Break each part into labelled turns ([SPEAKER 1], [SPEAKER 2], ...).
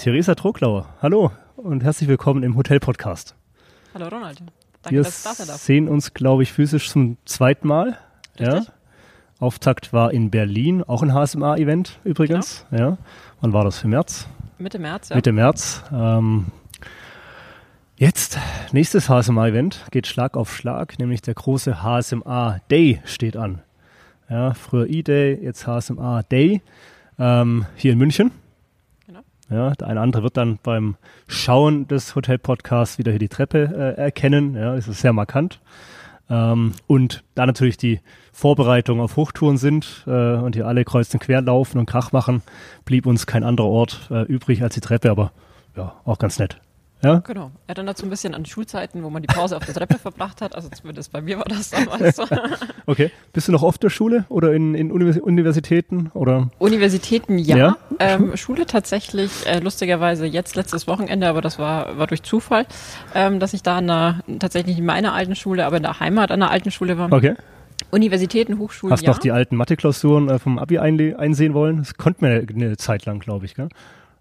[SPEAKER 1] Theresa Troglauer, hallo und herzlich willkommen im Hotel-Podcast.
[SPEAKER 2] Hallo Ronald, danke,
[SPEAKER 1] Wir
[SPEAKER 2] dass ich da sein darf.
[SPEAKER 1] sehen uns, glaube ich, physisch zum zweiten Mal. Ja.
[SPEAKER 2] Richtig.
[SPEAKER 1] Auftakt war in Berlin, auch ein HSMA-Event übrigens. Ja. Wann war das? Für März?
[SPEAKER 2] Mitte März, ja.
[SPEAKER 1] Mitte März. Ähm, jetzt, nächstes HSMA-Event geht Schlag auf Schlag, nämlich der große HSMA Day steht an. Ja, früher E-Day, jetzt HSMA Day ähm, hier in München. Ja, der eine andere wird dann beim Schauen des Hotel-Podcasts wieder hier die Treppe äh, erkennen. Ja, das ist sehr markant. Ähm, und da natürlich die Vorbereitungen auf Hochtouren sind äh, und hier alle kreuz und quer laufen und Krach machen, blieb uns kein anderer Ort äh, übrig als die Treppe, aber ja, auch ganz nett. Ja,
[SPEAKER 2] Genau. Erinnert so ein bisschen an Schulzeiten, wo man die Pause auf der Treppe verbracht hat. Also zumindest bei mir war das damals so.
[SPEAKER 1] okay. Bist du noch oft der Schule oder in, in Univers Universitäten oder?
[SPEAKER 2] Universitäten ja.
[SPEAKER 1] Ja.
[SPEAKER 2] Ähm, Schule tatsächlich, äh, lustigerweise jetzt letztes Wochenende, aber das war, war durch Zufall, ähm, dass ich da an einer, tatsächlich in meiner alten Schule, aber in der Heimat an der alten Schule war.
[SPEAKER 1] Okay.
[SPEAKER 2] Universitäten, Hochschulen,
[SPEAKER 1] Hast
[SPEAKER 2] ja.
[SPEAKER 1] noch die alten Mathe-Klausuren äh, vom Abi einsehen wollen? Das konnte man ja eine Zeit lang, glaube ich, gell?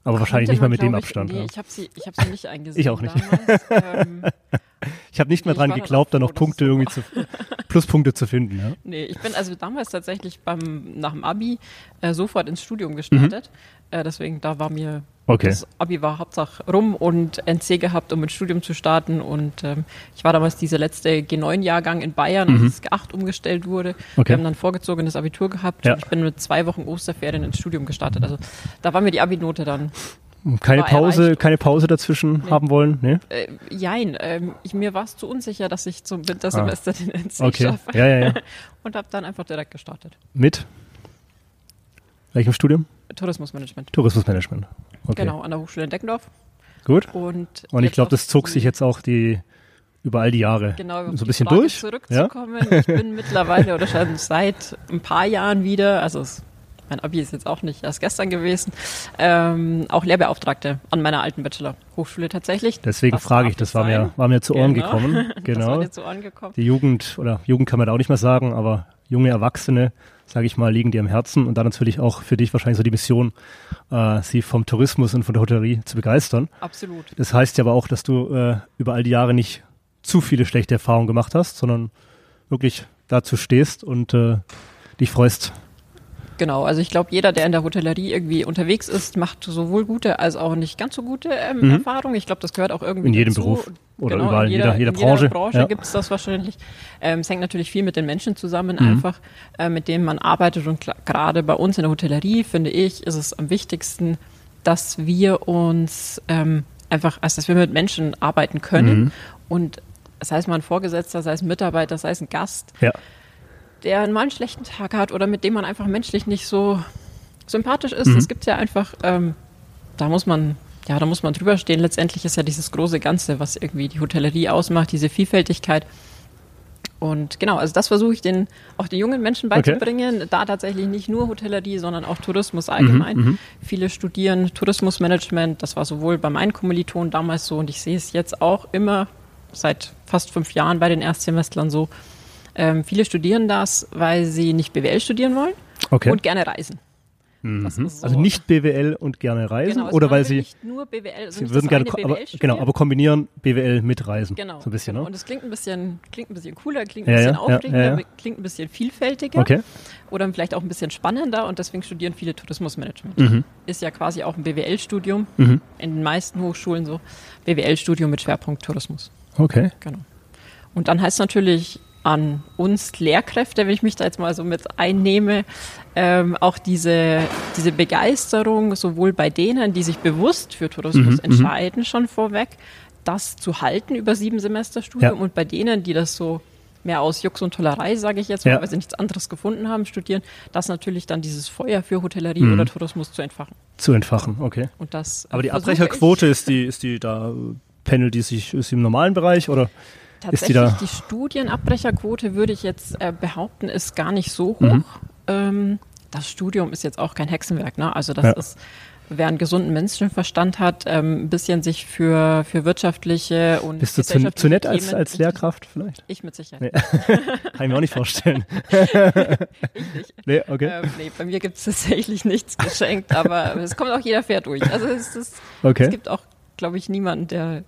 [SPEAKER 1] Aber wahrscheinlich nicht
[SPEAKER 2] man,
[SPEAKER 1] mit dem
[SPEAKER 2] glaub ich,
[SPEAKER 1] Abstand.
[SPEAKER 2] Nee,
[SPEAKER 1] ja.
[SPEAKER 2] ich habe sie, ich hab sie nicht eingesehen.
[SPEAKER 1] Ich auch nicht.
[SPEAKER 2] Damals. ähm,
[SPEAKER 1] Ich habe nicht mehr dran geglaubt, da noch Punkte irgendwie zu, Pluspunkte zu finden. Ja.
[SPEAKER 2] Nee, ich bin also damals tatsächlich beim nach dem Abi äh, sofort ins Studium gestartet. Äh, deswegen da war mir
[SPEAKER 1] Mhm. Okay.
[SPEAKER 2] das Abi war Hauptsache rum und NC gehabt, um ins Studium zu starten. Und ähm, ich war damals dieser letzte G9-Jahrgang in Bayern, als es G8 umgestellt wurde.
[SPEAKER 1] Mhm. Okay.
[SPEAKER 2] Wir haben dann vorgezogenes Abitur gehabt
[SPEAKER 1] Ja.
[SPEAKER 2] ich bin mit zwei Wochen Osterferien ins Studium gestartet. Also da war mir die Abi-Note dann
[SPEAKER 1] Keine
[SPEAKER 2] War
[SPEAKER 1] Pause,
[SPEAKER 2] erreicht.
[SPEAKER 1] keine Pause dazwischen
[SPEAKER 2] Nee.
[SPEAKER 1] haben wollen? Nee?
[SPEAKER 2] äh, jein. Ähm, ich, mir war es zu unsicher, dass ich zum Wintersemester den NC
[SPEAKER 1] Ah. Okay.
[SPEAKER 2] schaffe.
[SPEAKER 1] Ja, ja, ja.
[SPEAKER 2] Und habe dann einfach direkt gestartet.
[SPEAKER 1] Mit welchem Studium?
[SPEAKER 2] Tourismusmanagement.
[SPEAKER 1] Tourismusmanagement. Okay.
[SPEAKER 2] Genau, an der Hochschule in Deckendorf.
[SPEAKER 1] Gut.
[SPEAKER 2] Und,
[SPEAKER 1] Und ich glaube, das zog sich jetzt auch die über all die Jahre
[SPEAKER 2] genau,
[SPEAKER 1] so ein bisschen
[SPEAKER 2] Frage
[SPEAKER 1] durch. Ja?
[SPEAKER 2] Zurückzukommen. Ich bin mittlerweile oder schon seit ein paar Jahren wieder, also es, mein Abi ist jetzt auch nicht erst gestern gewesen, ähm, auch Lehrbeauftragte an meiner alten Bachelor-Hochschule tatsächlich.
[SPEAKER 1] Deswegen
[SPEAKER 2] Das
[SPEAKER 1] frage ich, das war mir, war mir zu Ohren
[SPEAKER 2] Genau.
[SPEAKER 1] gekommen.
[SPEAKER 2] Das war
[SPEAKER 1] Genau.
[SPEAKER 2] dir zu Ohren gekommen.
[SPEAKER 1] Die Jugend oder Jugend kann man da auch nicht mehr sagen, aber junge Erwachsene, sage ich mal, liegen dir am Herzen und dann natürlich auch für dich wahrscheinlich so die Mission, äh, sie vom Tourismus und von der Hotellerie zu begeistern.
[SPEAKER 2] Absolut.
[SPEAKER 1] Das heißt ja aber auch, dass du äh, über all die Jahre nicht zu viele schlechte Erfahrungen gemacht hast, sondern wirklich dazu stehst und äh, dich freust.
[SPEAKER 2] Genau, also ich glaube, jeder, der in der Hotellerie irgendwie unterwegs ist, macht sowohl gute als auch nicht ganz so gute ähm, Erfahrungen. Ich glaube, das gehört auch irgendwie
[SPEAKER 1] Mhm. In jedem
[SPEAKER 2] dazu.
[SPEAKER 1] Beruf oder
[SPEAKER 2] genau,
[SPEAKER 1] überall, in jeder- jeder
[SPEAKER 2] in
[SPEAKER 1] Branche,
[SPEAKER 2] Jeder Branche
[SPEAKER 1] ja.
[SPEAKER 2] gibt es das wahrscheinlich. Ähm, es hängt natürlich viel mit den Menschen zusammen,
[SPEAKER 1] Mhm.
[SPEAKER 2] einfach, äh, mit denen man arbeitet. Und gerade bei uns in der Hotellerie, finde ich, ist es am wichtigsten, dass wir uns ähm, einfach, also dass wir mit Menschen arbeiten können.
[SPEAKER 1] Mhm.
[SPEAKER 2] Und sei es mal ein Vorgesetzter, sei es ein Mitarbeiter, sei es ein Gast,
[SPEAKER 1] Ja,
[SPEAKER 2] der mal einen schlechten Tag hat oder mit dem man einfach menschlich nicht so sympathisch ist.
[SPEAKER 1] Mhm.
[SPEAKER 2] Das gibt's ja einfach, ähm, da muss man, ja, da muss man drüber stehen. Letztendlich ist ja dieses große Ganze, was irgendwie die Hotellerie ausmacht, diese Vielfältigkeit. Und genau, also das versuche ich den, auch den jungen Menschen
[SPEAKER 1] Okay.
[SPEAKER 2] beizubringen. Da tatsächlich nicht nur Hotellerie, sondern auch Tourismus allgemein.
[SPEAKER 1] Mhm,
[SPEAKER 2] Viele studieren Tourismusmanagement. Das war sowohl bei meinen Kommilitonen damals so und ich sehe es jetzt auch immer seit fast fünf Jahren bei den Erstsemestlern so. Ähm, viele studieren das, weil sie nicht BWL studieren wollen
[SPEAKER 1] okay.
[SPEAKER 2] und gerne reisen. Ist so.
[SPEAKER 1] also nicht BWL und gerne reisen
[SPEAKER 2] Genau, also
[SPEAKER 1] oder weil sie,
[SPEAKER 2] nicht nur BWL, also
[SPEAKER 1] sie
[SPEAKER 2] nicht
[SPEAKER 1] würden gerne,
[SPEAKER 2] BWL
[SPEAKER 1] aber,
[SPEAKER 2] studieren.
[SPEAKER 1] genau, aber kombinieren BWL mit Reisen.
[SPEAKER 2] Genau,
[SPEAKER 1] So ein bisschen,
[SPEAKER 2] genau.
[SPEAKER 1] ne?
[SPEAKER 2] Und es klingt ein bisschen, klingt ein bisschen cooler, klingt ein
[SPEAKER 1] Ja,
[SPEAKER 2] bisschen
[SPEAKER 1] ja,
[SPEAKER 2] aufregender,
[SPEAKER 1] ja, ja.
[SPEAKER 2] klingt ein bisschen vielfältiger
[SPEAKER 1] Okay.
[SPEAKER 2] oder vielleicht auch ein bisschen spannender und deswegen studieren viele Tourismusmanagement.
[SPEAKER 1] Mhm.
[SPEAKER 2] Ist ja quasi auch ein BWL-Studium, in den meisten Hochschulen so, BWL-Studium mit Schwerpunkt Tourismus.
[SPEAKER 1] Okay.
[SPEAKER 2] Genau. Und dann heißt natürlich an uns Lehrkräfte, wenn ich mich da jetzt mal so mit einnehme, ähm, auch diese, diese Begeisterung sowohl bei denen, die sich bewusst für Tourismus
[SPEAKER 1] Mhm,
[SPEAKER 2] entscheiden, schon vorweg, das zu halten über sieben Semester Studium
[SPEAKER 1] Ja.
[SPEAKER 2] und bei denen, die das so mehr aus Jux und Tollerei, sage ich jetzt
[SPEAKER 1] Ja.
[SPEAKER 2] weil sie nichts anderes gefunden haben, studieren, das natürlich dann dieses Feuer für Hotellerie
[SPEAKER 1] Mhm.
[SPEAKER 2] oder Tourismus zu entfachen.
[SPEAKER 1] Zu entfachen, okay.
[SPEAKER 2] Und das
[SPEAKER 1] Aber die Abbrecherquote ist die, ist die da, äh, pendelt die sich, ist im normalen Bereich oder? Die
[SPEAKER 2] Tatsächlich,
[SPEAKER 1] da-
[SPEAKER 2] die, Studienabbrecherquote, würde ich jetzt äh, behaupten, ist gar nicht so hoch.
[SPEAKER 1] Mhm.
[SPEAKER 2] Ähm, das Studium ist jetzt auch kein Hexenwerk, ne? Also das
[SPEAKER 1] Ja.
[SPEAKER 2] ist wer einen gesunden Menschenverstand hat, ähm, ein bisschen sich für, für wirtschaftliche und
[SPEAKER 1] Bist du zu, zu nett als, als Lehrkraft vielleicht?
[SPEAKER 2] Ich mit Sicherheit.
[SPEAKER 1] Nee. Kann ich mir auch nicht vorstellen.
[SPEAKER 2] ich nicht.
[SPEAKER 1] Nee, okay.
[SPEAKER 2] Ähm, nee, bei mir gibt es tatsächlich nichts geschenkt, aber es kommt auch jeder fair durch. Also es, ist,
[SPEAKER 1] Okay.
[SPEAKER 2] es gibt auch, glaube ich, niemanden, der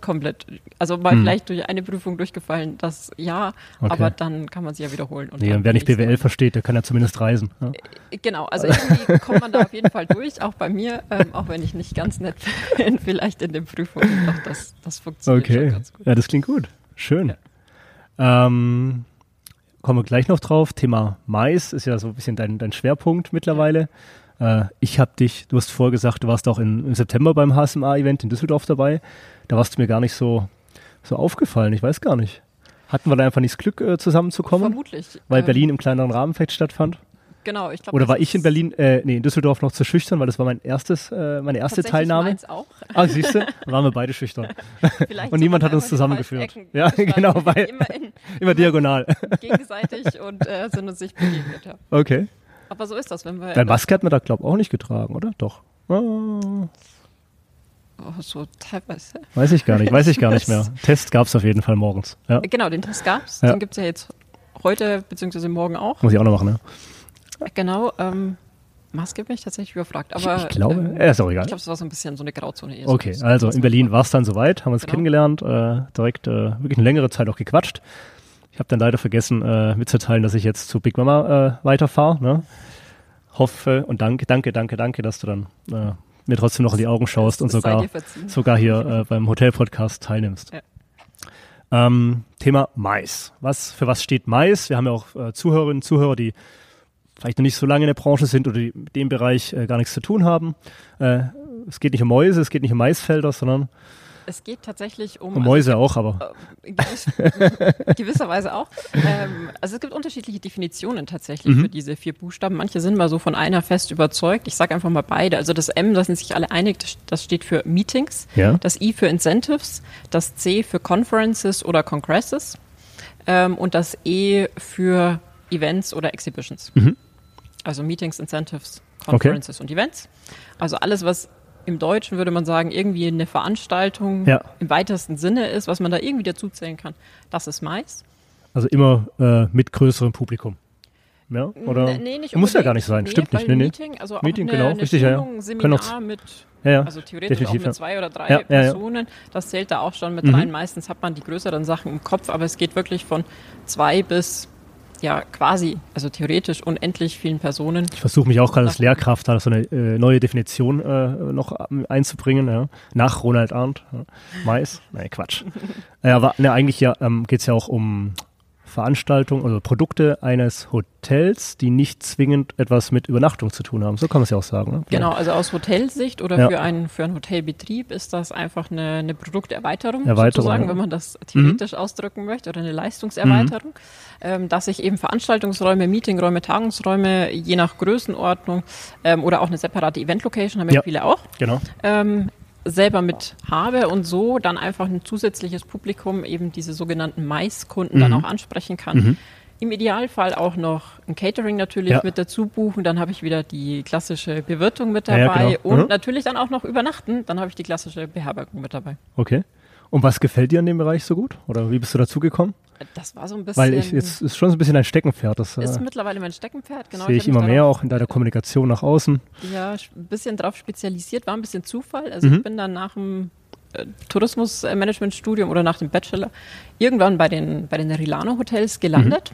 [SPEAKER 2] komplett, also mal
[SPEAKER 1] Hm.
[SPEAKER 2] vielleicht durch eine Prüfung durchgefallen, das ja,
[SPEAKER 1] Okay.
[SPEAKER 2] aber dann kann man sie ja wiederholen. Und
[SPEAKER 1] Nee, und wer nicht BWL versteht, der kann ja zumindest reisen. Ja.
[SPEAKER 2] Mal. Genau, also irgendwie kommt man da auf jeden Fall durch, auch bei mir, ähm, auch wenn ich nicht ganz nett bin, vielleicht in den Prüfungen. Doch, das, das funktioniert schon
[SPEAKER 1] Okay,
[SPEAKER 2] ganz gut.
[SPEAKER 1] ja, das klingt gut. Schön. Ähm, kommen wir gleich noch drauf. Thema Mais ist ja so ein bisschen dein, dein Schwerpunkt mittlerweile. Äh, ich habe dich, du hast vorher gesagt, du warst auch in, im September beim HSMA-Event in Düsseldorf dabei. Da warst du mir gar nicht so, so aufgefallen. Ich weiß gar nicht. Hatten wir da einfach nicht das Glück, äh, zusammenzukommen?
[SPEAKER 2] Vermutlich.
[SPEAKER 1] Weil
[SPEAKER 2] ähm,
[SPEAKER 1] Berlin im kleineren Rahmen vielleicht stattfand?
[SPEAKER 2] Genau, ich glaube.
[SPEAKER 1] Oder war ich in Berlin, äh, nee, in Düsseldorf noch zu schüchtern, weil das war mein erstes, äh, meine erste Teilnahme.
[SPEAKER 2] Meins auch.
[SPEAKER 1] Ah, siehst du? Waren wir beide schüchtern.
[SPEAKER 2] Vielleicht
[SPEAKER 1] Und niemand hat uns zusammengeführt. Ja, genau, weil-
[SPEAKER 2] Immer in,
[SPEAKER 1] Immer diagonal.
[SPEAKER 2] gegenseitig und äh, sind uns nicht begegnet. Ja.
[SPEAKER 1] Okay.
[SPEAKER 2] Aber so ist das, wenn wir.
[SPEAKER 1] Dein Maske hat man da, glaube ich, auch nicht getragen, oder? Doch. Ah,
[SPEAKER 2] Oh, so teilweise.
[SPEAKER 1] weiß ich gar nicht, weiß ich gar nicht mehr. Test gab es auf jeden Fall morgens. Ja,
[SPEAKER 2] Genau, den Test gab's.
[SPEAKER 1] Ja.
[SPEAKER 2] Den gibt's ja jetzt heute bzw. morgen auch.
[SPEAKER 1] muss ich auch noch machen, ne?
[SPEAKER 2] Genau. Ähm, Maske bin ich tatsächlich überfragt. Aber
[SPEAKER 1] ich glaube,
[SPEAKER 2] ähm,
[SPEAKER 1] äh, ist auch egal.
[SPEAKER 2] ich glaube, es war so ein bisschen so eine Grauzone. so
[SPEAKER 1] Okay,
[SPEAKER 2] das-
[SPEAKER 1] also in Berlin war es dann soweit, haben uns
[SPEAKER 2] Genau.
[SPEAKER 1] kennengelernt, äh, direkt äh, wirklich eine längere Zeit auch gequatscht. Ich habe dann leider vergessen äh, mitzuteilen, dass ich jetzt zu Big Mama äh, weiterfahre. Ne? Hoffe und danke, danke, danke, danke, dass du dann äh, mir trotzdem noch in die Augen schaust und sogar sogar hier äh, beim Hotel-Podcast teilnimmst.
[SPEAKER 2] Ja.
[SPEAKER 1] Ähm, Thema Mais. Was, für was steht Mais? Wir haben ja auch äh, Zuhörerinnen und Zuhörer, die vielleicht noch nicht so lange in der Branche sind oder die mit dem Bereich äh, gar nichts zu tun haben. Es geht nicht um Mäuse, es geht nicht um Maisfelder, sondern
[SPEAKER 2] Es geht tatsächlich um.
[SPEAKER 1] um Mäuse auch, aber
[SPEAKER 2] Äh, gewiss, gewisserweise auch. Ähm, also es gibt unterschiedliche Definitionen
[SPEAKER 1] Mhm.
[SPEAKER 2] tatsächlich für diese vier Buchstaben. Manche sind mal so von einer fest überzeugt. Ich sage einfach mal beide. Also das M, da sind sich alle einig, das- steht für Meetings.
[SPEAKER 1] Ja.
[SPEAKER 2] Das I für Incentives. Das C für Conferences oder Congresses. Ähm, und das E für Events oder Exhibitions. Also Meetings, Incentives, Conferences und Events. Also alles, was im Deutschen würde man sagen, irgendwie eine Veranstaltung
[SPEAKER 1] Ja.
[SPEAKER 2] im weitesten Sinne ist, was man da irgendwie dazuzählen kann, das ist Mais.
[SPEAKER 1] also immer äh, mit größerem Publikum. Ja, oder?
[SPEAKER 2] N- nee, nicht
[SPEAKER 1] Muss ja gar nicht sein,
[SPEAKER 2] Nee,
[SPEAKER 1] stimmt nicht. Nee, nee.
[SPEAKER 2] Meeting, also
[SPEAKER 1] Meeting,
[SPEAKER 2] eine,
[SPEAKER 1] genau,
[SPEAKER 2] eine
[SPEAKER 1] richtig, ja, ja.
[SPEAKER 2] Schulung,
[SPEAKER 1] auch-
[SPEAKER 2] Seminar mit,
[SPEAKER 1] Ja, ja.
[SPEAKER 2] also theoretisch
[SPEAKER 1] definitiv,
[SPEAKER 2] auch
[SPEAKER 1] ja.
[SPEAKER 2] mit zwei oder drei
[SPEAKER 1] Ja, ja, ja.
[SPEAKER 2] Personen. Das zählt da auch schon mit
[SPEAKER 1] Mhm.
[SPEAKER 2] rein. Meistens hat man die größeren Sachen im Kopf, aber es geht wirklich von zwei bis ja quasi, also theoretisch unendlich vielen Personen.
[SPEAKER 1] Ich versuche mich auch gerade als Lehrkraft da so eine äh, neue Definition äh, noch ähm, einzubringen, ja. nach Ronald Arndt. Ja. Mais? Nein, Quatsch. ja, aber ne, eigentlich ja, ähm, geht es ja auch um Veranstaltungen oder Produkte eines Hotels, die nicht zwingend etwas mit Übernachtung zu tun haben. So kann man es ja auch sagen. Ne?
[SPEAKER 2] Genau, also aus Hotelsicht oder
[SPEAKER 1] Ja.
[SPEAKER 2] für, einen, für einen Hotelbetrieb ist das einfach eine, eine Produkterweiterung,
[SPEAKER 1] Erweiterung,
[SPEAKER 2] sozusagen,
[SPEAKER 1] ja. Mhm.
[SPEAKER 2] wenn man das theoretisch ausdrücken möchte, oder eine Leistungserweiterung, ähm, dass ich eben Veranstaltungsräume, Meetingräume, Tagungsräume, je nach Größenordnung ähm, oder auch eine separate Event-Location, haben Ja. viele auch,
[SPEAKER 1] Genau.
[SPEAKER 2] ähm, selber mit habe und so dann einfach ein zusätzliches Publikum, eben diese sogenannten Mais-Kunden dann
[SPEAKER 1] Mhm.
[SPEAKER 2] auch ansprechen kann. Im Idealfall auch noch ein Catering natürlich
[SPEAKER 1] Ja.
[SPEAKER 2] mit dazu buchen. Dann habe ich wieder die klassische Bewirtung mit dabei
[SPEAKER 1] ja, genau.
[SPEAKER 2] und
[SPEAKER 1] Mhm.
[SPEAKER 2] natürlich dann auch noch übernachten. Dann habe ich die klassische Beherbergung mit dabei.
[SPEAKER 1] Okay. Und was gefällt dir an dem Bereich so gut? Oder wie bist du dazugekommen?
[SPEAKER 2] Das war so ein bisschen.
[SPEAKER 1] Weil ich, jetzt ist schon so ein bisschen ein Steckenpferd. Das
[SPEAKER 2] ist
[SPEAKER 1] äh,
[SPEAKER 2] mittlerweile mein Steckenpferd, genau.
[SPEAKER 1] sehe ich immer mehr auch in deiner Kommunikation nach außen.
[SPEAKER 2] Ja, ein bisschen drauf spezialisiert, war ein bisschen Zufall. Also
[SPEAKER 1] Mhm.
[SPEAKER 2] ich bin dann nach dem äh, Tourismusmanagementstudium oder nach dem Bachelor irgendwann bei den, bei den Rilano Hotels gelandet.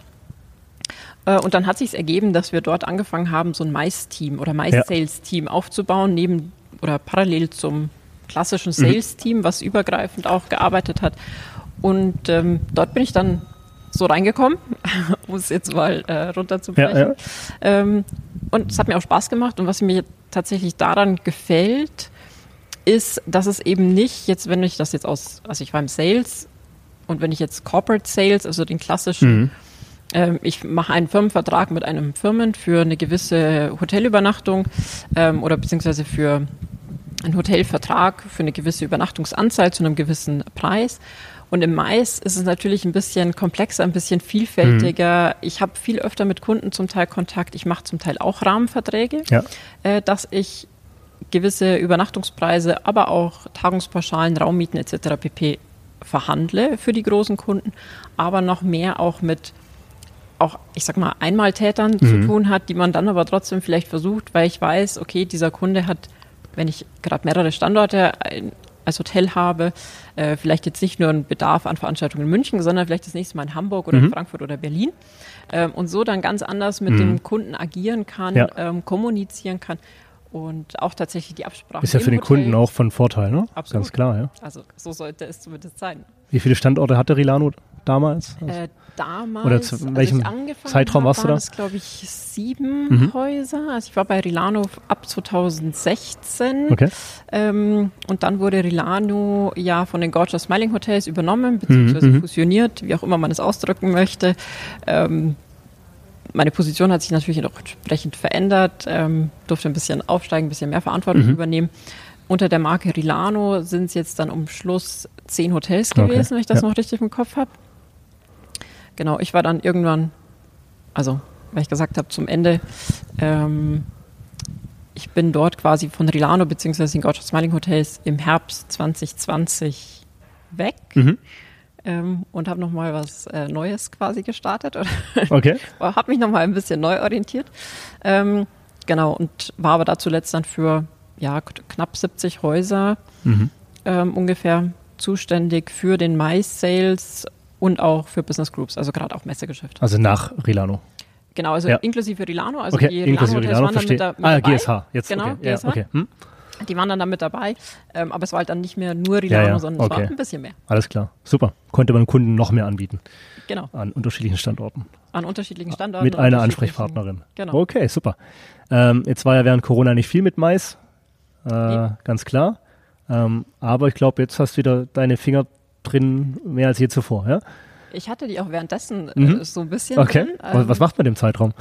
[SPEAKER 1] Mhm.
[SPEAKER 2] Äh, Und dann hat sich ergeben, dass wir dort angefangen haben, so ein Mais-Team oder Mais-Sales-Team aufzubauen, neben oder parallel zum klassischen
[SPEAKER 1] Mhm.
[SPEAKER 2] Sales-Team, was übergreifend auch gearbeitet hat. Und ähm, dort bin ich dann so reingekommen, um es jetzt mal äh, runterzubrechen.
[SPEAKER 1] Ja, ja.
[SPEAKER 2] Ähm, und es hat mir auch Spaß gemacht. Und was mir tatsächlich daran gefällt, ist, dass es eben nicht, jetzt wenn ich das jetzt aus, also ich war im Sales und wenn ich jetzt Corporate Sales, also den klassischen,
[SPEAKER 1] Mhm.
[SPEAKER 2] ähm, ich mache einen Firmenvertrag mit einem Firmen für eine gewisse Hotelübernachtung ähm, oder beziehungsweise für einen Hotelvertrag für eine gewisse Übernachtungsanzahl zu einem gewissen Preis. Und im Mais ist es natürlich ein bisschen komplexer, ein bisschen vielfältiger. Ich habe viel öfter mit Kunden zum Teil Kontakt. Ich mache zum Teil auch Rahmenverträge,
[SPEAKER 1] Ja.
[SPEAKER 2] äh, dass ich gewisse Übernachtungspreise, aber auch Tagungspauschalen, Raummieten etc. pp. verhandle für die großen Kunden, aber noch mehr auch mit auch, ich sag mal, Einmaltätern mhm. zu tun hat, die man dann aber trotzdem vielleicht versucht, weil ich weiß, okay, dieser Kunde hat, wenn ich gerade mehrere Standorte als Hotel habe, äh, vielleicht jetzt nicht nur einen Bedarf an Veranstaltungen in München, sondern vielleicht das nächste Mal in Hamburg oder mhm. Frankfurt oder Berlin ähm, und so dann ganz anders mit mhm. dem Kunden agieren kann, ja. ähm, kommunizieren kann und auch tatsächlich die Absprache.
[SPEAKER 1] Ist ja für den Hotel. Kunden auch von Vorteil, ne?
[SPEAKER 2] Absolut.
[SPEAKER 1] Ganz klar, ja.
[SPEAKER 2] Also so sollte es zumindest sein.
[SPEAKER 1] Wie viele Standorte hatte Rilano damals?
[SPEAKER 2] Äh, damals,
[SPEAKER 1] Oder zu welchem Zeitraum warst du da?
[SPEAKER 2] Das glaube ich sieben mhm. Häuser. Also ich war bei Rilano ab 2016.
[SPEAKER 1] Okay.
[SPEAKER 2] Ähm, und dann wurde Rilano ja von den Gorgeous Smiling Hotels übernommen, beziehungsweise mhm. fusioniert, wie auch immer man es ausdrücken möchte. Ähm, meine Position hat sich natürlich auch entsprechend verändert, ähm, durfte ein bisschen aufsteigen, ein bisschen mehr Verantwortung mhm. übernehmen. Unter der Marke Rilano sind es jetzt dann um Schluss zehn Hotels gewesen, okay. wenn ich das ja. noch richtig im Kopf habe. Genau, ich war dann irgendwann, also weil ich gesagt habe, zum Ende, ähm, ich bin dort quasi von Rilano bzw. den Gorgeous Smiling Hotels im Herbst 2020 weg. Mhm ähm, und habe nochmal was äh, Neues quasi gestartet.
[SPEAKER 1] okay.
[SPEAKER 2] habe mich nochmal ein bisschen neu orientiert. Ähm, genau, und war aber da zuletzt dann für ja, knapp 70 Häuser mhm. ähm, ungefähr zuständig für den Mais-Sales und auch für Business Groups, also gerade auch Messegeschäft.
[SPEAKER 1] Also nach Rilano.
[SPEAKER 2] Genau, also ja. inklusive Rilano, also
[SPEAKER 1] okay,
[SPEAKER 2] die
[SPEAKER 1] Rilano, Rilano waren
[SPEAKER 2] verstehe.
[SPEAKER 1] dann mit, da, ah, GSH, jetzt
[SPEAKER 2] genau,
[SPEAKER 1] okay.
[SPEAKER 2] GSH.
[SPEAKER 1] Ja, okay. Hm?
[SPEAKER 2] Die waren dann da mit dabei, ähm, aber es war halt dann nicht mehr nur Rilano, ja, sondern es war ein bisschen mehr.
[SPEAKER 1] Alles klar, super. Konnte man Kunden noch mehr anbieten.
[SPEAKER 2] Genau.
[SPEAKER 1] An unterschiedlichen Standorten.
[SPEAKER 2] An unterschiedlichen Standorten.
[SPEAKER 1] Mit einer Ansprechpartnerin.
[SPEAKER 2] Genau.
[SPEAKER 1] Okay, super. Ähm, jetzt war ja während Corona nicht viel mit Mais, äh, nee. ganz klar. Ähm, aber ich glaube, jetzt hast du wieder deine Finger drin, mehr als je zuvor, ja?
[SPEAKER 2] Ich hatte die auch währenddessen äh,
[SPEAKER 1] mhm.
[SPEAKER 2] so ein bisschen.
[SPEAKER 1] Okay.
[SPEAKER 2] Drin.
[SPEAKER 1] was macht man im Zeitraum,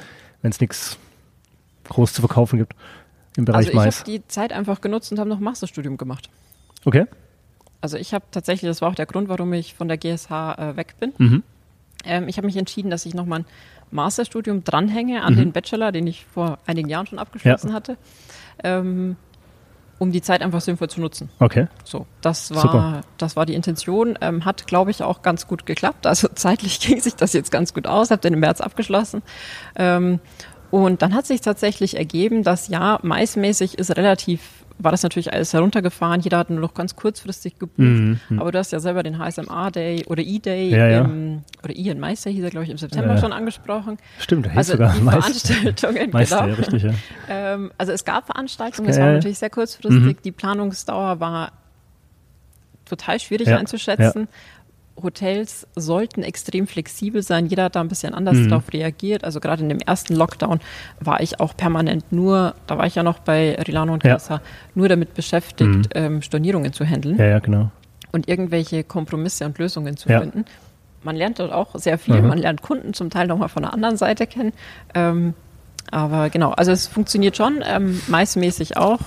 [SPEAKER 1] wenn es nichts groß zu verkaufen gibt? im Bereich
[SPEAKER 2] also ich
[SPEAKER 1] Mais?
[SPEAKER 2] Ich habe die Zeit einfach genutzt und habe noch Masterstudium gemacht.
[SPEAKER 1] Okay.
[SPEAKER 2] Also ich habe tatsächlich, das war auch der Grund, warum ich von der GSH äh, weg bin.
[SPEAKER 1] Mhm.
[SPEAKER 2] Ähm, ich habe mich entschieden, dass ich nochmal ein Masterstudium dranhänge an
[SPEAKER 1] Mhm.
[SPEAKER 2] den Bachelor, den ich vor einigen Jahren schon abgeschlossen
[SPEAKER 1] Ja.
[SPEAKER 2] hatte, ähm, um die Zeit einfach sinnvoll zu nutzen.
[SPEAKER 1] Okay.
[SPEAKER 2] So, das war,
[SPEAKER 1] Super.
[SPEAKER 2] das war die Intention. Ähm, hat, glaube ich, auch ganz gut geklappt. Also zeitlich ging sich das jetzt ganz gut aus. Habe den im März abgeschlossen. Ähm, und dann hat sich tatsächlich ergeben, dass ja, maismäßig ist relativ, war das natürlich alles heruntergefahren. Jeder hat nur noch ganz kurzfristig gebucht.
[SPEAKER 1] Mhm, mhm.
[SPEAKER 2] Aber du hast ja selber den HSMA Day oder E-Day
[SPEAKER 1] Ja, ja.
[SPEAKER 2] im, oder Ian Day hieß er, glaube ich, im September
[SPEAKER 1] Ja.
[SPEAKER 2] schon angesprochen.
[SPEAKER 1] Stimmt, da hieß
[SPEAKER 2] Also
[SPEAKER 1] sogar
[SPEAKER 2] die
[SPEAKER 1] Mais.
[SPEAKER 2] Veranstaltungen, genau.
[SPEAKER 1] ja, richtig, ja.
[SPEAKER 2] Ähm, also es gab Veranstaltungen,
[SPEAKER 1] Ja,
[SPEAKER 2] es war
[SPEAKER 1] ja.
[SPEAKER 2] natürlich sehr kurzfristig.
[SPEAKER 1] Mhm.
[SPEAKER 2] Die Planungsdauer war total schwierig
[SPEAKER 1] Ja,
[SPEAKER 2] einzuschätzen. Hotels sollten extrem flexibel sein. Jeder hat da ein bisschen anders
[SPEAKER 1] Mhm.
[SPEAKER 2] darauf reagiert. Also gerade in dem ersten Lockdown war ich auch permanent nur, da war ich ja noch bei Rilano und
[SPEAKER 1] Ja.
[SPEAKER 2] KSH, nur damit beschäftigt,
[SPEAKER 1] Mhm.
[SPEAKER 2] ähm, Stornierungen zu handeln
[SPEAKER 1] Ja, ja, genau.
[SPEAKER 2] und irgendwelche Kompromisse und Lösungen zu
[SPEAKER 1] Ja.
[SPEAKER 2] finden. Man lernt dort auch sehr viel.
[SPEAKER 1] Mhm.
[SPEAKER 2] Man lernt Kunden zum Teil nochmal von der anderen Seite kennen. Ähm, aber genau, also es funktioniert schon, ähm, meistmäßig auch.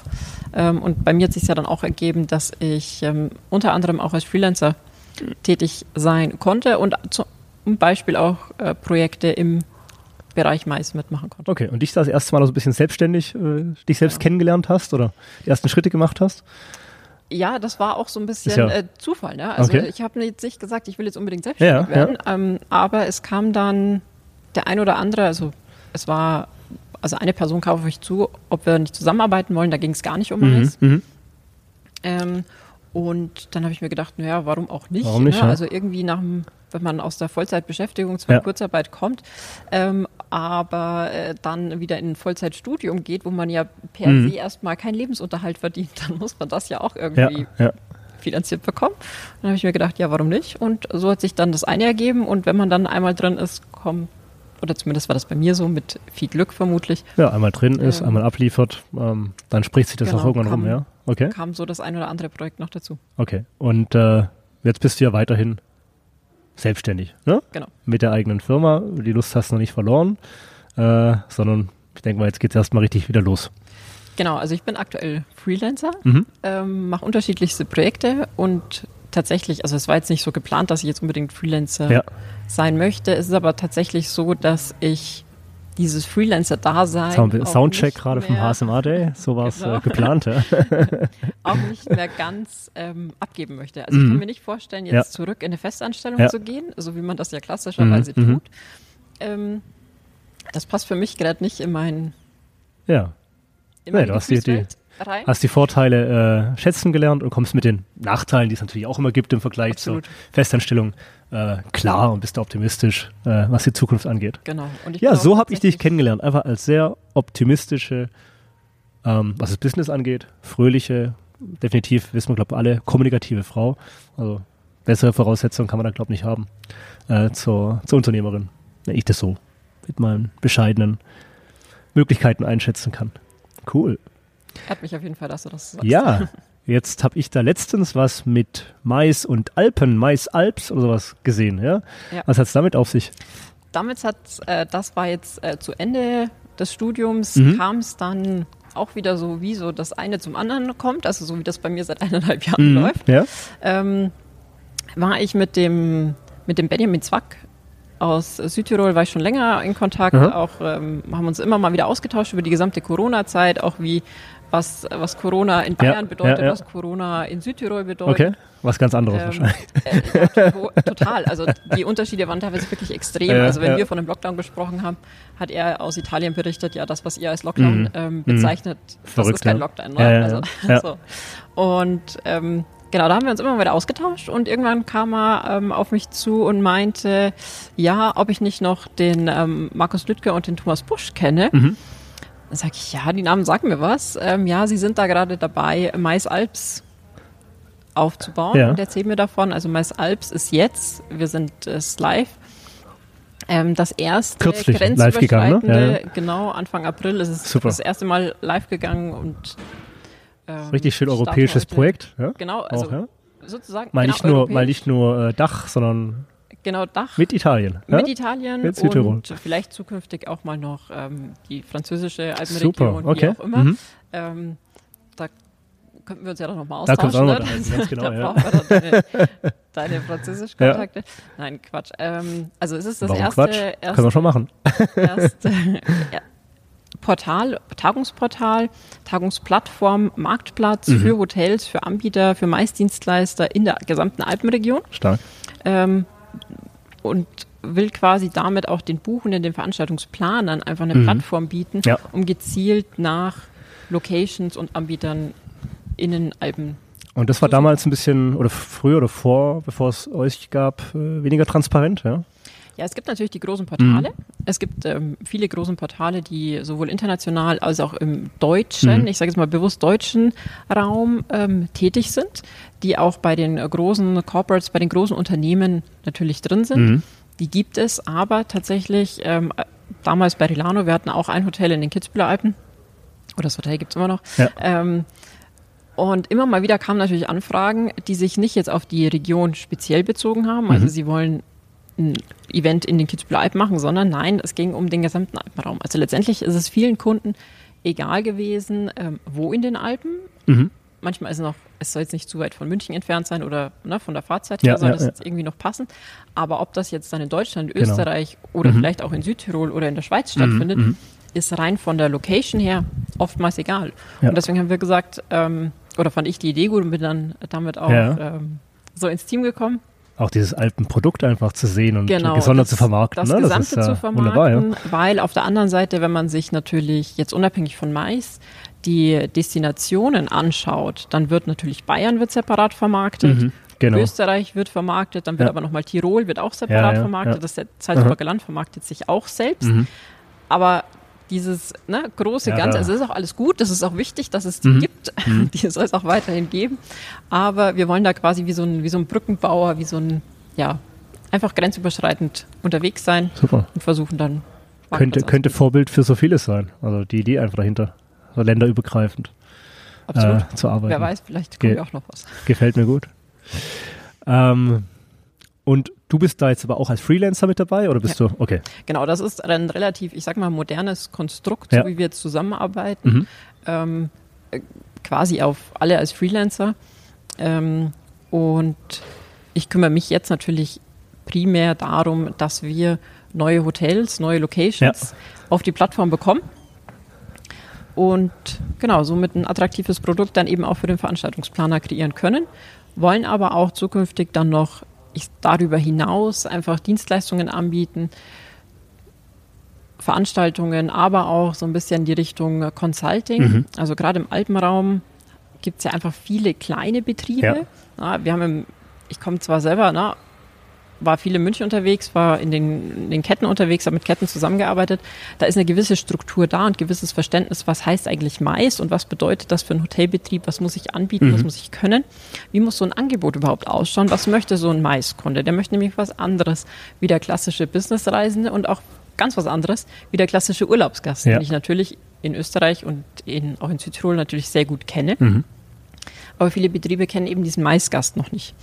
[SPEAKER 2] Ähm, und bei mir hat sich ja dann auch ergeben, dass ich ähm, unter anderem auch als Freelancer tätig sein konnte und zum Beispiel auch äh, Projekte im Bereich Mais mitmachen konnte.
[SPEAKER 1] Okay, und dich das erste Mal so ein bisschen selbstständig, äh, dich selbst kennengelernt hast oder die ersten Schritte gemacht hast?
[SPEAKER 2] Ja, das war auch so ein bisschen
[SPEAKER 1] ja-
[SPEAKER 2] äh, Zufall. Ne? Also
[SPEAKER 1] Okay.
[SPEAKER 2] ich habe jetzt nicht gesagt, ich will jetzt unbedingt selbstständig
[SPEAKER 1] Ja,
[SPEAKER 2] werden, ähm, aber es kam dann der ein oder andere, also es war, also eine Person kam auf mich zu, ob wir nicht zusammenarbeiten wollen, da ging es gar nicht um Mais.
[SPEAKER 1] Mhm.
[SPEAKER 2] Ähm, und dann habe ich mir gedacht, naja, warum auch nicht?
[SPEAKER 1] Warum nicht,
[SPEAKER 2] ne?
[SPEAKER 1] ja?
[SPEAKER 2] Also irgendwie nach dem, wenn man aus der Vollzeitbeschäftigung zwar
[SPEAKER 1] Ja.
[SPEAKER 2] Kurzarbeit kommt, ähm, aber äh, dann wieder in ein Vollzeitstudium geht, wo man ja per
[SPEAKER 1] Mhm.
[SPEAKER 2] se erstmal keinen Lebensunterhalt verdient, dann muss man das ja auch irgendwie
[SPEAKER 1] ja.
[SPEAKER 2] finanziert bekommen. Dann habe ich mir gedacht, ja, warum nicht? Und so hat sich dann das eine ergeben. Und wenn man dann einmal drin ist, kommt, oder zumindest war das bei mir so, mit viel Glück vermutlich,
[SPEAKER 1] Ja, einmal drin ist,
[SPEAKER 2] Ähm,
[SPEAKER 1] einmal abliefert, ähm, dann spricht sich das
[SPEAKER 2] genau,
[SPEAKER 1] auch irgendwann rum,
[SPEAKER 2] kam-
[SPEAKER 1] ja? Okay,
[SPEAKER 2] kam so das ein oder andere Projekt noch dazu.
[SPEAKER 1] okay. Und äh, jetzt bist du ja weiterhin selbstständig, ne?
[SPEAKER 2] Genau.
[SPEAKER 1] Mit der eigenen Firma. Die Lust hast du noch nicht verloren, äh, sondern ich denke mal, jetzt geht's erstmal richtig wieder los.
[SPEAKER 2] Genau, also ich bin aktuell Freelancer,
[SPEAKER 1] Mhm.
[SPEAKER 2] ähm, mache unterschiedlichste Projekte und tatsächlich, also es war jetzt nicht so geplant, dass ich jetzt unbedingt Freelancer
[SPEAKER 1] Ja.
[SPEAKER 2] Sein möchte. Es ist aber tatsächlich so, dass ich dieses Freelancer-Dasein.
[SPEAKER 1] Sound Soundcheck gerade vom HSMA Day, so war es genau. äh, geplant. Ja.
[SPEAKER 2] auch nicht mehr ganz ähm, abgeben möchte. Also ich kann mhm. mir nicht vorstellen, jetzt ja. zurück in eine Festanstellung ja. zu gehen, so wie man das ja klassischerweise mhm. tut. Ähm, das passt für mich gerade nicht in meinen.
[SPEAKER 1] Ja. In nee, du hast die, die, hast die Vorteile äh, schätzen gelernt und kommst mit den Nachteilen, die es natürlich auch immer gibt im Vergleich Absolut. zur Festanstellung, äh, klar und bist da optimistisch, äh, was die Zukunft angeht.
[SPEAKER 2] Genau.
[SPEAKER 1] ja, so habe ich dich kennengelernt. Einfach als sehr optimistische, ähm, was das Business angeht, fröhliche, definitiv, wissen wir, glaube ich, alle, kommunikative Frau. Also bessere Voraussetzungen kann man da, glaube ich, nicht haben äh, zur, zur Unternehmerin. Wenn ich das so mit meinen bescheidenen Möglichkeiten einschätzen kann. Cool.
[SPEAKER 2] Hat mich auf jeden Fall, dass du das
[SPEAKER 1] sagst. Ja, Jetzt habe ich da letztens was mit Mais und Alpen, Mais Alps oder sowas gesehen. Ja? ja. Was hat es damit auf sich?
[SPEAKER 2] Damit hat, äh, das war jetzt äh, zu Ende des Studiums, mhm. kam es dann auch wieder so, wie so das eine zum anderen kommt, also so wie das bei mir seit eineinhalb Jahren mhm. läuft. Ja. Ähm, war ich mit dem, mit dem Benjamin Zwack aus Südtirol war ich schon länger in Kontakt, mhm. auch ähm, haben uns immer mal wieder ausgetauscht über die gesamte Corona-Zeit, auch wie was, was Corona in Bayern ja, bedeutet, ja, ja. was Corona in Südtirol bedeutet. Okay,
[SPEAKER 1] was ganz anderes ähm, wahrscheinlich.
[SPEAKER 2] Äh, total, also die Unterschiede waren teilweise wirklich extrem. also wenn wir von einem Lockdown gesprochen haben, hat er aus Italien berichtet, ja, das, was ihr als Lockdown mhm. ähm, mhm. bezeichnet, Verrückt, das ist kein Lockdown. Ne? Also, so. Und ähm, genau, da haben wir uns immer wieder ausgetauscht und irgendwann kam er ähm, auf mich zu und meinte, ja, ob ich nicht noch den ähm, Markus Lüttke und den Thomas Busch kenne. Mhm. Dann sage ich, ja, die Namen sagen mir was. Ähm, ja, sie sind da gerade dabei, Mais Alps aufzubauen ja. und erzählen mir davon. Also Mais Alps ist jetzt, wir sind es äh, live. Ähm, das erste
[SPEAKER 1] Kürzlich live gegangen, ne?
[SPEAKER 2] ja, ja. genau, Anfang April ist es Super. das erste Mal live gegangen und
[SPEAKER 1] ähm, Richtig schön europäisches Projekt. Ja?
[SPEAKER 2] Genau, also Auch, sozusagen.
[SPEAKER 1] Mal genau, nicht nur, mal nicht nur äh, Dach, sondern
[SPEAKER 2] Genau, Dach.
[SPEAKER 1] Mit Italien.
[SPEAKER 2] Mit ja? Italien mit und vielleicht zukünftig auch mal noch ähm, die französische Alpenregion,
[SPEAKER 1] Super, okay.
[SPEAKER 2] wie auch immer. Mhm. Ähm, da könnten wir uns ja doch nochmal austauschen. Da, ne?
[SPEAKER 1] ganz genau, da ja.
[SPEAKER 2] deine, deine Französisch-Kontakte. Ja. Nein, Quatsch. Ähm, also es ist das
[SPEAKER 1] Warum
[SPEAKER 2] erste,
[SPEAKER 1] Quatsch? erste... Können wir schon machen.
[SPEAKER 2] Erste, ja, Portal, Tagungsportal, Tagungsplattform, Marktplatz mhm. für Hotels, für Anbieter, für Maisdienstleister in der gesamten Alpenregion.
[SPEAKER 1] Stark.
[SPEAKER 2] Ähm, und will quasi damit auch den Buchenden, den Veranstaltungsplanern einfach eine mhm. Plattform bieten, ja. um gezielt nach Locations und Anbietern in den Alpen
[SPEAKER 1] und das war damals ein bisschen, oder früher oder vor, bevor es euch gab, äh, weniger transparent, ja?
[SPEAKER 2] Ja, es gibt natürlich die großen Portale. Mhm. Es gibt ähm, viele große Portale, die sowohl international als auch im deutschen, mhm. ich sage jetzt mal bewusst deutschen Raum ähm, tätig sind, die auch bei den großen Corporates, bei den großen Unternehmen natürlich drin sind. Mhm. Die gibt es aber tatsächlich ähm, damals bei Rilano, wir hatten auch ein Hotel in den Kitzbüheler Alpen, oder das Hotel gibt es immer noch. Ja. Ähm, und immer mal wieder kamen natürlich Anfragen, die sich nicht jetzt auf die Region speziell bezogen haben. Also mhm. sie wollen ein Event in den Kitzbüheler Alpen machen, sondern nein, es ging um den gesamten Alpenraum. Also letztendlich ist es vielen Kunden egal gewesen, ähm, wo in den Alpen. Mhm. Manchmal ist es noch, es soll jetzt nicht zu weit von München entfernt sein oder ne, von der Fahrzeit her, ja, soll ja, das ja. jetzt irgendwie noch passen. Aber ob das jetzt dann in Deutschland, genau. Österreich oder mhm. vielleicht auch in Südtirol oder in der Schweiz stattfindet, mhm. mhm. ist rein von der Location her oftmals egal. Und deswegen haben wir gesagt, ähm, oder fand ich die Idee gut und bin dann damit auch ähm, so ins Team gekommen
[SPEAKER 1] auch dieses Alpenprodukt einfach zu sehen und
[SPEAKER 2] genau,
[SPEAKER 1] gesondert zu vermarkten.
[SPEAKER 2] Das ne? Gesamte das ist, zu vermarkten, ja. weil auf der anderen Seite, wenn man sich natürlich jetzt unabhängig von Mais die Destinationen anschaut, dann wird natürlich Bayern wird separat vermarktet. Mhm, genau. Österreich wird vermarktet, dann wird ja. aber nochmal Tirol wird auch separat ja, vermarktet, das Salzburger Land vermarktet sich auch selbst. Mhm. Aber dieses ne, große ja, Ganze. Also es ist auch alles gut, das ist auch wichtig, dass es die mhm. gibt. Mhm. Die soll es auch weiterhin geben. Aber wir wollen da quasi wie so ein, wie so ein Brückenbauer, wie so ein, ja, einfach grenzüberschreitend unterwegs sein
[SPEAKER 1] Super.
[SPEAKER 2] und versuchen dann.
[SPEAKER 1] Könnte, könnte Vorbild für so vieles sein. Also die Idee einfach dahinter. Also länderübergreifend äh, zu arbeiten.
[SPEAKER 2] Wer weiß, vielleicht kommt ja auch noch was.
[SPEAKER 1] Gefällt mir gut. Ähm, und du bist da jetzt aber auch als Freelancer mit dabei oder bist ja. du? Okay.
[SPEAKER 2] Genau, das ist ein relativ, ich sag mal, modernes Konstrukt, ja. so wie wir jetzt zusammenarbeiten. Mhm. Ähm, äh, quasi auf alle als Freelancer. Ähm, und ich kümmere mich jetzt natürlich primär darum, dass wir neue Hotels, neue Locations ja. auf die Plattform bekommen. Und genau, somit ein attraktives Produkt dann eben auch für den Veranstaltungsplaner kreieren können, wollen aber auch zukünftig dann noch ich, darüber hinaus einfach Dienstleistungen anbieten, Veranstaltungen, aber auch so ein bisschen die Richtung Consulting. Mhm. Also gerade im Alpenraum gibt es ja einfach viele kleine Betriebe. Ja. Ja, wir haben im, ich komme zwar selber, na, war viel in München unterwegs, war in den, in den Ketten unterwegs, habe mit Ketten zusammengearbeitet. Da ist eine gewisse Struktur da und gewisses Verständnis, was heißt eigentlich Mais und was bedeutet das für einen Hotelbetrieb, was muss ich anbieten, mhm. was muss ich können, wie muss so ein Angebot überhaupt ausschauen, was möchte so ein Mais-Kunde? Der möchte nämlich was anderes wie der klassische Businessreisende und auch ganz was anderes wie der klassische Urlaubsgast, ja. den ich natürlich in Österreich und in, auch in Südtirol natürlich sehr gut kenne. Mhm. Aber viele Betriebe kennen eben diesen Maisgast noch nicht.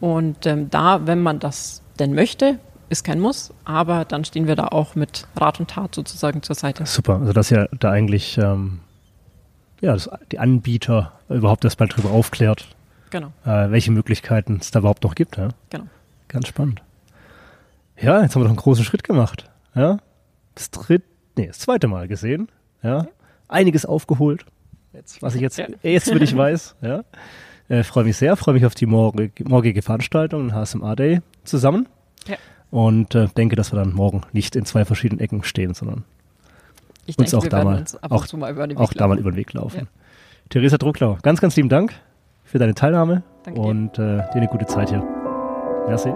[SPEAKER 2] Und ähm, da, wenn man das denn möchte, ist kein Muss, aber dann stehen wir da auch mit Rat und Tat sozusagen zur Seite.
[SPEAKER 1] Super, also dass ja da eigentlich ähm, ja, das, die Anbieter überhaupt erstmal drüber aufklärt, genau. äh, welche Möglichkeiten es da überhaupt noch gibt. Ja? Genau. Ganz spannend. Ja, jetzt haben wir doch einen großen Schritt gemacht. Ja, das dritte, nee, das zweite Mal gesehen. Ja, einiges aufgeholt. Jetzt, was ich jetzt, ja. jetzt will ich weiß. Ja, äh, freue mich sehr, freue mich auf die morgige, morgige Veranstaltung, HSMA Day zusammen. Ja. Und äh, denke, dass wir dann morgen nicht in zwei verschiedenen Ecken stehen, sondern
[SPEAKER 2] ich uns denke, auch da mal,
[SPEAKER 1] auch, auch da mal über den Weg laufen. Ja. Theresa Drucklau, ganz, ganz lieben Dank für deine Teilnahme Danke und äh, dir eine gute Zeit hier. Merci.